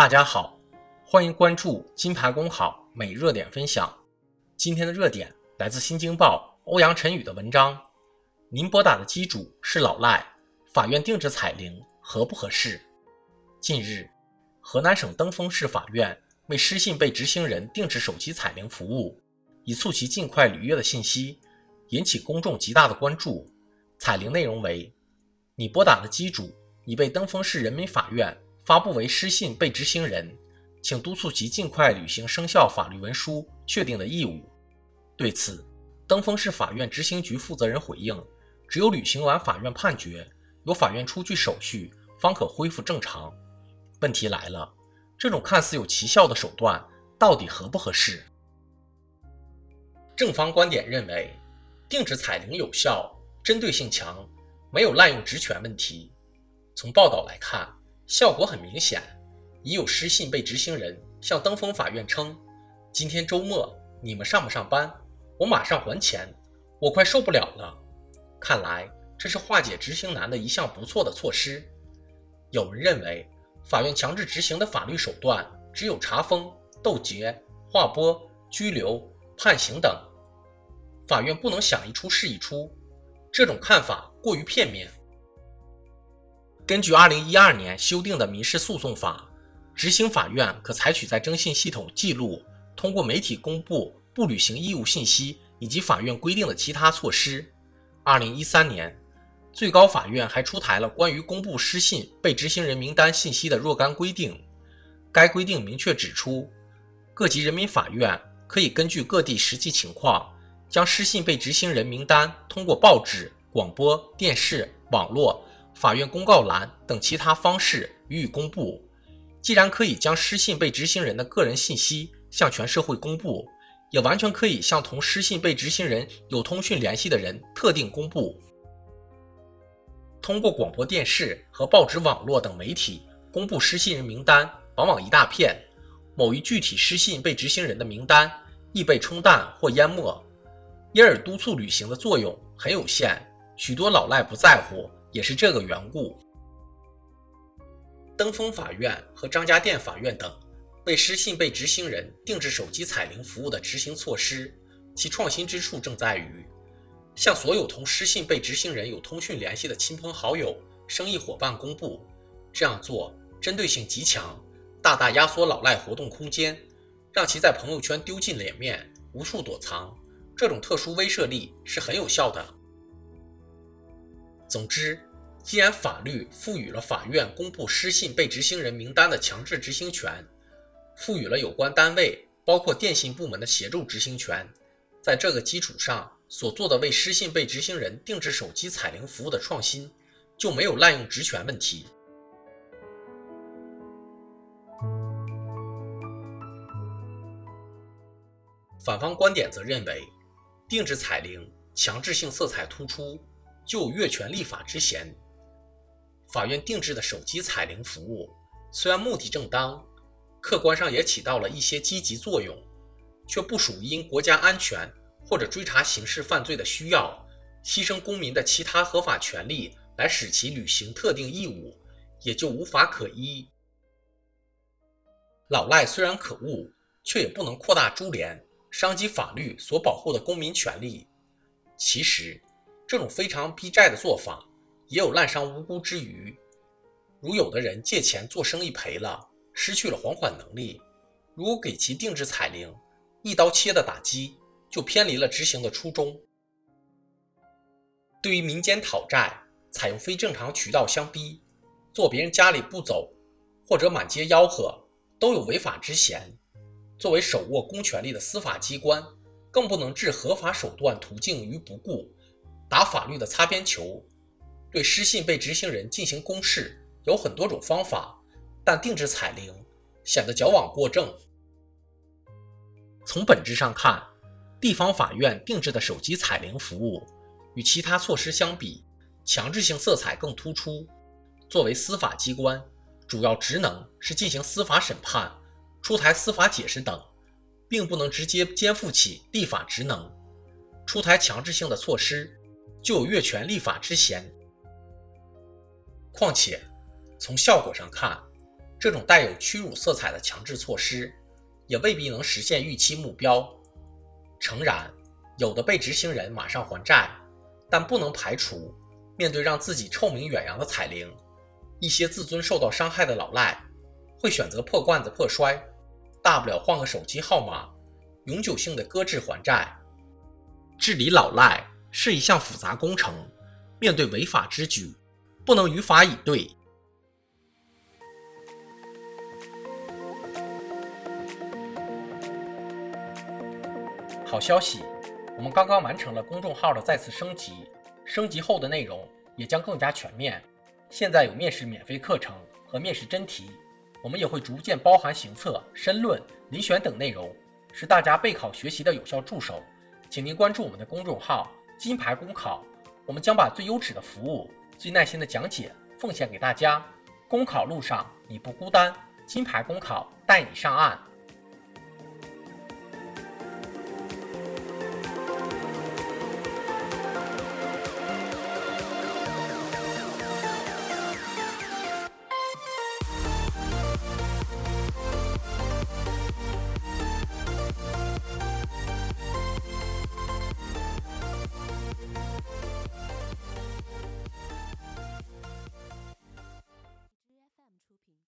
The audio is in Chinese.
大家好，欢迎关注金牌公考每热点分享。今天的热点来自《新京报》欧阳晨宇的文章：您拨打的机主是老赖，法院定制彩铃合不合适？近日，河南省登封市法院为失信被执行人定制手机彩铃服务，以促其尽快履约的信息引起公众极大的关注。彩铃内容为：你拨打的机主已被登封市人民法院。发布为失信被执行人，请督促其尽快履行生效法律文书确定的义务。对此，登封市法院执行局负责人回应：只有履行完法院判决，由法院出具手续，方可恢复正常。问题来了，这种看似有奇效的手段，到底合不合适？正方观点认为，定制彩铃有效，针对性强，没有滥用职权问题。从报道来看。效果很明显，已有失信被执行人向登封法院称：“今天周末，你们上不上班？我马上还钱，我快受不了了。”看来这是化解执行难的一项不错的措施。有人认为，法院强制执行的法律手段只有查封、斗劫、划拨、拘留、判刑等，法院不能想一出是一出，这种看法过于片面。根据二零一二年修订的民事诉讼法，执行法院可采取在征信系统记录、通过媒体公布不履行义务信息以及法院规定的其他措施。二零一三年，最高法院还出台了关于公布失信被执行人名单信息的若干规定。该规定明确指出，各级人民法院可以根据各地实际情况，将失信被执行人名单通过报纸、广播电视、网络。法院公告栏等其他方式予以公布。既然可以将失信被执行人的个人信息向全社会公布，也完全可以向同失信被执行人有通讯联系的人特定公布。通过广播电视和报纸、网络等媒体公布失信人名单，往往一大片，某一具体失信被执行人的名单易被冲淡或淹没，因而督促履行的作用很有限。许多老赖不在乎。也是这个缘故，登封法院和张家店法院等为失信被执行人定制手机彩铃服务的执行措施，其创新之处正在于向所有同失信被执行人有通讯联系的亲朋好友、生意伙伴公布。这样做针对性极强，大大压缩老赖活动空间，让其在朋友圈丢尽脸面，无处躲藏。这种特殊威慑力是很有效的。总之，既然法律赋予了法院公布失信被执行人名单的强制执行权，赋予了有关单位，包括电信部门的协助执行权，在这个基础上所做的为失信被执行人定制手机彩铃服务的创新，就没有滥用职权问题。反方观点则认为，定制彩铃强制性色彩突出。就越权立法之嫌。法院定制的手机彩铃服务，虽然目的正当，客观上也起到了一些积极作用，却不属于因国家安全或者追查刑事犯罪的需要，牺牲公民的其他合法权利来使其履行特定义务，也就无法可依。老赖虽然可恶，却也不能扩大株连，伤及法律所保护的公民权利。其实。这种非常逼债的做法，也有滥伤无辜之余。如有的人借钱做生意赔了，失去了还款能力，如果给其定制彩铃，一刀切的打击，就偏离了执行的初衷。对于民间讨债，采用非正常渠道相逼，坐别人家里不走，或者满街吆喝，都有违法之嫌。作为手握公权力的司法机关，更不能置合法手段途径于不顾。打法律的擦边球，对失信被执行人进行公示有很多种方法，但定制彩铃显得矫枉过正。从本质上看，地方法院定制的手机彩铃服务与其他措施相比，强制性色彩更突出。作为司法机关，主要职能是进行司法审判、出台司法解释等，并不能直接肩负起立法职能，出台强制性的措施。就有越权立法之嫌。况且，从效果上看，这种带有屈辱色彩的强制措施，也未必能实现预期目标。诚然，有的被执行人马上还债，但不能排除面对让自己臭名远扬的彩铃，一些自尊受到伤害的老赖会选择破罐子破摔，大不了换个手机号码，永久性的搁置还债。治理老赖是一项复杂工程，面对违法之举，不能于法以对。好消息，我们刚刚完成了公众号的再次升级，升级后的内容也将更加全面。现在有面试免费课程和面试真题，我们也会逐渐包含行测、申论、遴选等内容，是大家备考学习的有效助手。请您关注我们的公众号“金牌公考”，我们将把最优质的服务、最耐心的讲解奉献给大家。公考路上你不孤单，金牌公考带你上岸。